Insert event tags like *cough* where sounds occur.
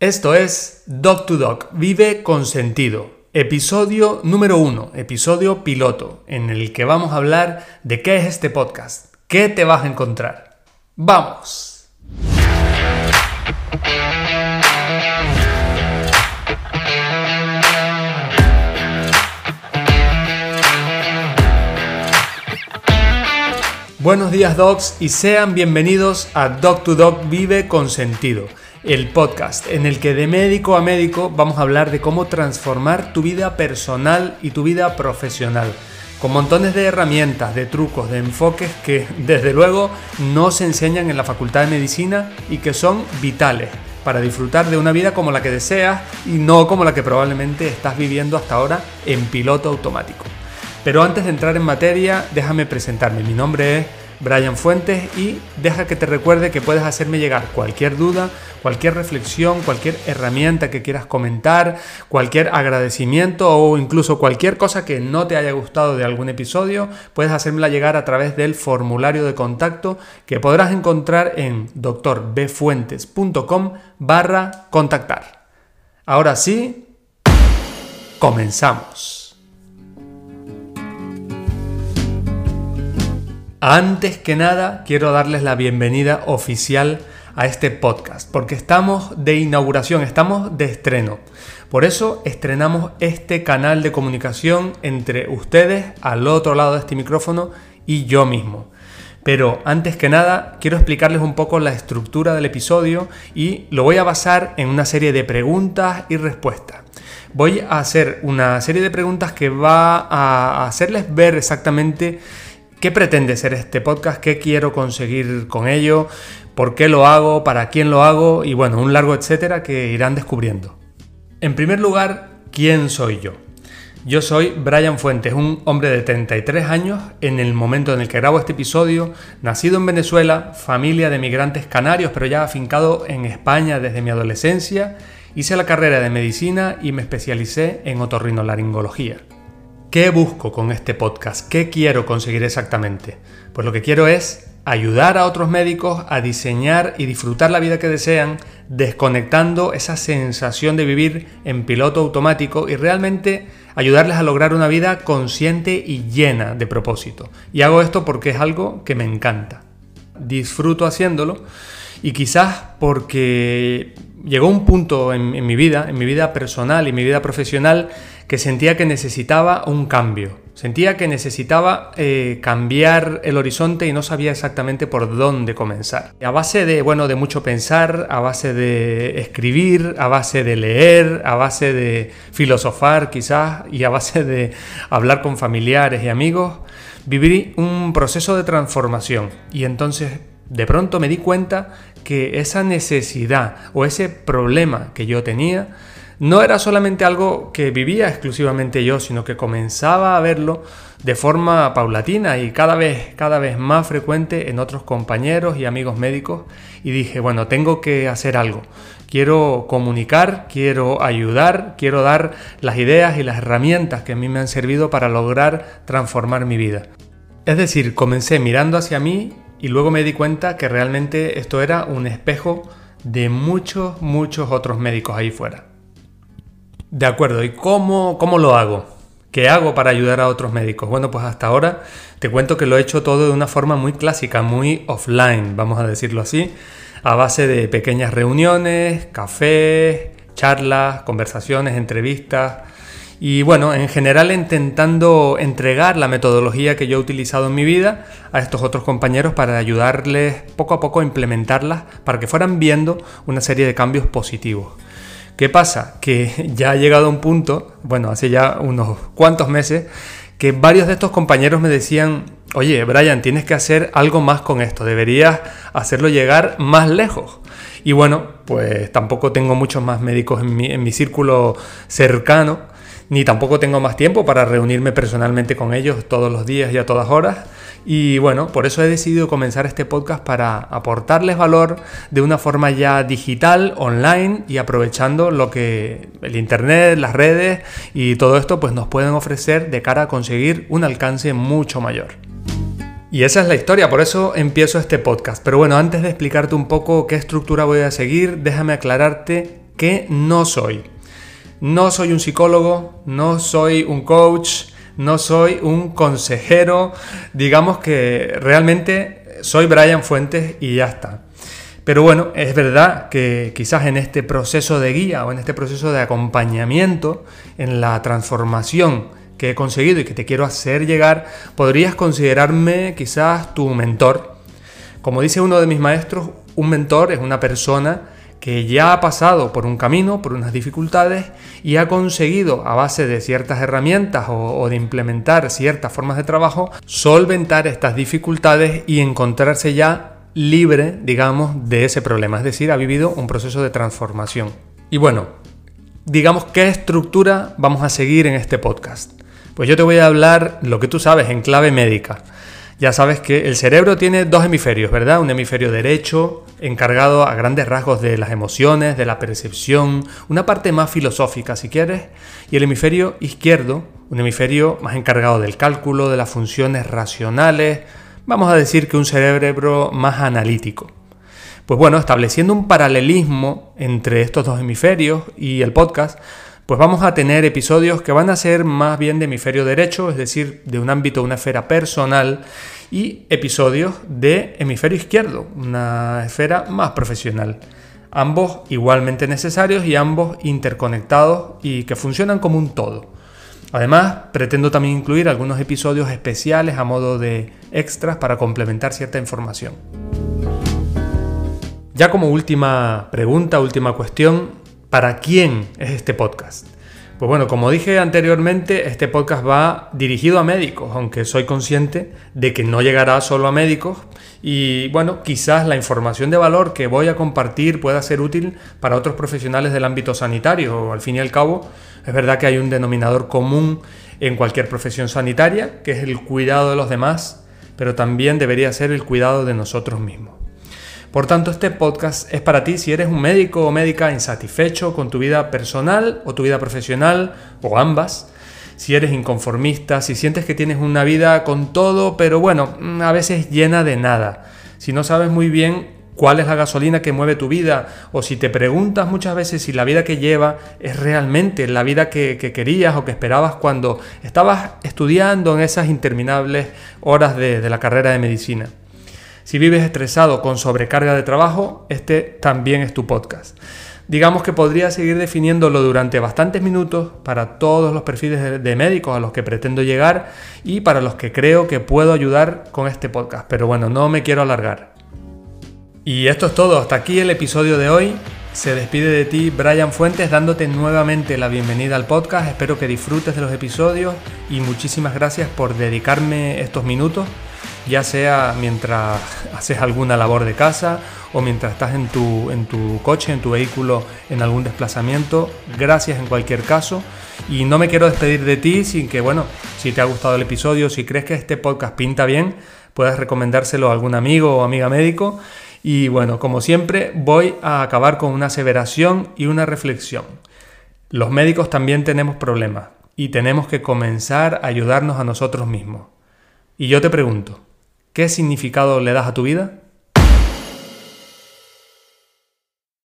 Esto es Doc to Doc, vive con sentido. Episodio número uno, episodio piloto, en el que vamos a hablar de qué es este podcast, qué te vas a encontrar. ¡Vamos! Buenos días docs y sean bienvenidos a Doc to Doc Vive con Sentido el podcast en el que de médico a médico vamos a hablar de cómo transformar tu vida personal y tu vida profesional. Con montones de herramientas, de trucos, de enfoques que desde luego no se enseñan en la Facultad de Medicina y que son vitales para disfrutar de una vida como la que deseas y no como la que probablemente estás viviendo hasta ahora en piloto automático. Pero antes de entrar en materia, déjame presentarme. Mi nombre es Brian Fuentes y deja que te recuerde que puedes hacerme llegar cualquier duda, cualquier reflexión, cualquier herramienta que quieras comentar, cualquier agradecimiento o incluso cualquier cosa que no te haya gustado de algún episodio, puedes hacérmela llegar a través del formulario de contacto que podrás encontrar en doctorbfuentes.com barra contactar. Ahora sí, comenzamos. Antes que nada, quiero darles la bienvenida oficial a este podcast, porque estamos de inauguración, estamos de estreno. Por eso estrenamos este canal de comunicación entre ustedes al otro lado de este micrófono y yo mismo. Pero antes que nada, quiero explicarles un poco la estructura del episodio y lo voy a basar en una serie de preguntas y respuestas. Voy a hacer una serie de preguntas que va a hacerles ver exactamente ¿Qué pretende ser este podcast? ¿Qué quiero conseguir con ello? ¿Por qué lo hago? ¿Para quién lo hago? Y bueno, un largo etcétera que irán descubriendo. En primer lugar, ¿quién soy yo? Yo soy Brian Fuentes, un hombre de 33 años en el momento en el que grabo este episodio, nacido en Venezuela, familia de migrantes canarios, pero ya afincado en España desde mi adolescencia, hice la carrera de medicina y me especialicé en otorrinolaringología. ¿Qué busco con este podcast? ¿Qué quiero conseguir exactamente? Pues lo que quiero es ayudar a otros médicos a diseñar y disfrutar la vida que desean, desconectando esa sensación de vivir en piloto automático y realmente ayudarles a lograr una vida consciente y llena de propósito. Y hago esto porque es algo que me encanta. Disfruto haciéndolo y quizás porque llegó un punto en, mi vida, en mi vida personal y mi vida profesional, que sentía que necesitaba un cambio. Sentía que necesitaba eh, cambiar el horizonte y no sabía exactamente por dónde comenzar. A base de, bueno, de mucho pensar, a base de escribir, a base de leer, a base de filosofar quizás y a base de hablar con familiares y amigos, viví un proceso de transformación y entonces de pronto me di cuenta que esa necesidad o ese problema que yo tenía no era solamente algo que vivía exclusivamente yo, sino que comenzaba a verlo de forma paulatina y cada vez, cada vez más frecuente en otros compañeros y amigos médicos. Y dije, bueno, tengo que hacer algo. Quiero comunicar, quiero ayudar, quiero dar las ideas y las herramientas que a mí me han servido para lograr transformar mi vida. Es decir, comencé mirando hacia mí y luego me di cuenta que realmente esto era un espejo de muchos, muchos otros médicos ahí fuera. De acuerdo, ¿y cómo, cómo lo hago? ¿Qué hago para ayudar a otros médicos? Bueno, pues hasta ahora te cuento que lo he hecho todo de una forma muy clásica, muy offline, vamos a decirlo así, a base de pequeñas reuniones, cafés, charlas, conversaciones, entrevistas y bueno, en general intentando entregar la metodología que yo he utilizado en mi vida a estos otros compañeros para ayudarles poco a poco a implementarlas para que fueran viendo una serie de cambios positivos. ¿Qué pasa? Que *laughs* ya ha llegado un punto, bueno, hace ya unos cuantos meses, que varios de estos compañeros me decían, oye, Brian, tienes que hacer algo más con esto, deberías hacerlo llegar más lejos. Y bueno, pues tampoco tengo muchos más médicos en mi, en mi círculo cercano, ni tampoco tengo más tiempo para reunirme personalmente con ellos todos los días y a todas horas. Y bueno, por eso he decidido comenzar este podcast para aportarles valor de una forma ya digital, online y aprovechando lo que el Internet, las redes y todo esto pues nos pueden ofrecer de cara a conseguir un alcance mucho mayor. Y esa es la historia, por eso empiezo este podcast. Pero bueno, antes de explicarte un poco qué estructura voy a seguir, déjame aclararte que no soy. No soy un psicólogo, no soy un coach, no soy un consejero, digamos que realmente soy Brian Fuentes y ya está. Pero bueno, es verdad que quizás en este proceso de guía o en este proceso de acompañamiento, en la transformación que he conseguido y que te quiero hacer llegar, podrías considerarme quizás tu mentor. Como dice uno de mis maestros, un mentor es una persona que ya ha pasado por un camino, por unas dificultades y ha conseguido, a base de ciertas herramientas o, de implementar ciertas formas de trabajo, solventar estas dificultades y encontrarse ya libre, digamos, de ese problema. Es decir, ha vivido un proceso de transformación. Y bueno, digamos, ¿qué estructura vamos a seguir en este podcast? Pues yo te voy a hablar lo que tú sabes en clave médica. Ya sabes que el cerebro tiene dos hemisferios, ¿verdad? Un hemisferio derecho, encargado a grandes rasgos de las emociones, de la percepción, una parte más filosófica si quieres, y el hemisferio izquierdo, un hemisferio más encargado del cálculo, de las funciones racionales, vamos a decir que un cerebro más analítico. Pues bueno, estableciendo un paralelismo entre estos dos hemisferios y el podcast, pues vamos a tener episodios que van a ser más bien de hemisferio derecho, es decir, de un ámbito, una esfera personal, y episodios de hemisferio izquierdo, una esfera más profesional. Ambos igualmente necesarios y ambos interconectados y que funcionan como un todo. Además, pretendo también incluir algunos episodios especiales a modo de extras para complementar cierta información. Ya como última pregunta, última cuestión, ¿Para quién es este podcast? Pues bueno, como dije anteriormente, este podcast va dirigido a médicos, aunque soy consciente de que no llegará solo a médicos y bueno, quizás la información de valor que voy a compartir pueda ser útil para otros profesionales del ámbito sanitario. Al fin y al cabo, es verdad que hay un denominador común en cualquier profesión sanitaria, que es el cuidado de los demás, pero también debería ser el cuidado de nosotros mismos. Por tanto, este podcast es para ti si eres un médico o médica insatisfecho con tu vida personal o tu vida profesional o ambas. Si eres inconformista, si sientes que tienes una vida con todo, pero bueno, mm, a veces llena de nada. Si no sabes muy bien cuál es la gasolina que mueve tu vida, o si te preguntas muchas veces si la vida que lleva es realmente la vida que, querías o que esperabas cuando estabas estudiando en esas interminables horas de la carrera de medicina. Si vives estresado con sobrecarga de trabajo, este también es tu podcast. Digamos que podría seguir definiéndolo durante bastantes minutos para todos los perfiles de médicos a los que pretendo llegar y para los que creo que puedo ayudar con este podcast. Pero bueno, no me quiero alargar. Y esto es todo, hasta aquí el episodio de hoy. Se despide de ti Brian Fuentes dándote nuevamente la bienvenida al podcast. Espero que disfrutes de los episodios y muchísimas gracias por dedicarme estos minutos ya sea mientras haces alguna labor de casa o mientras estás en tu, en tu coche, en tu vehículo, en algún desplazamiento. Gracias en cualquier caso. Y no me quiero despedir de ti sin que, bueno, si te ha gustado el episodio, si crees que este podcast pinta bien, puedes recomendárselo a algún amigo o amiga médico. Y bueno, como siempre, voy a acabar con una aseveración y una reflexión. Los médicos también tenemos problemas y tenemos que comenzar a ayudarnos a nosotros mismos. Y yo te pregunto, ¿Qué significado le das a tu vida?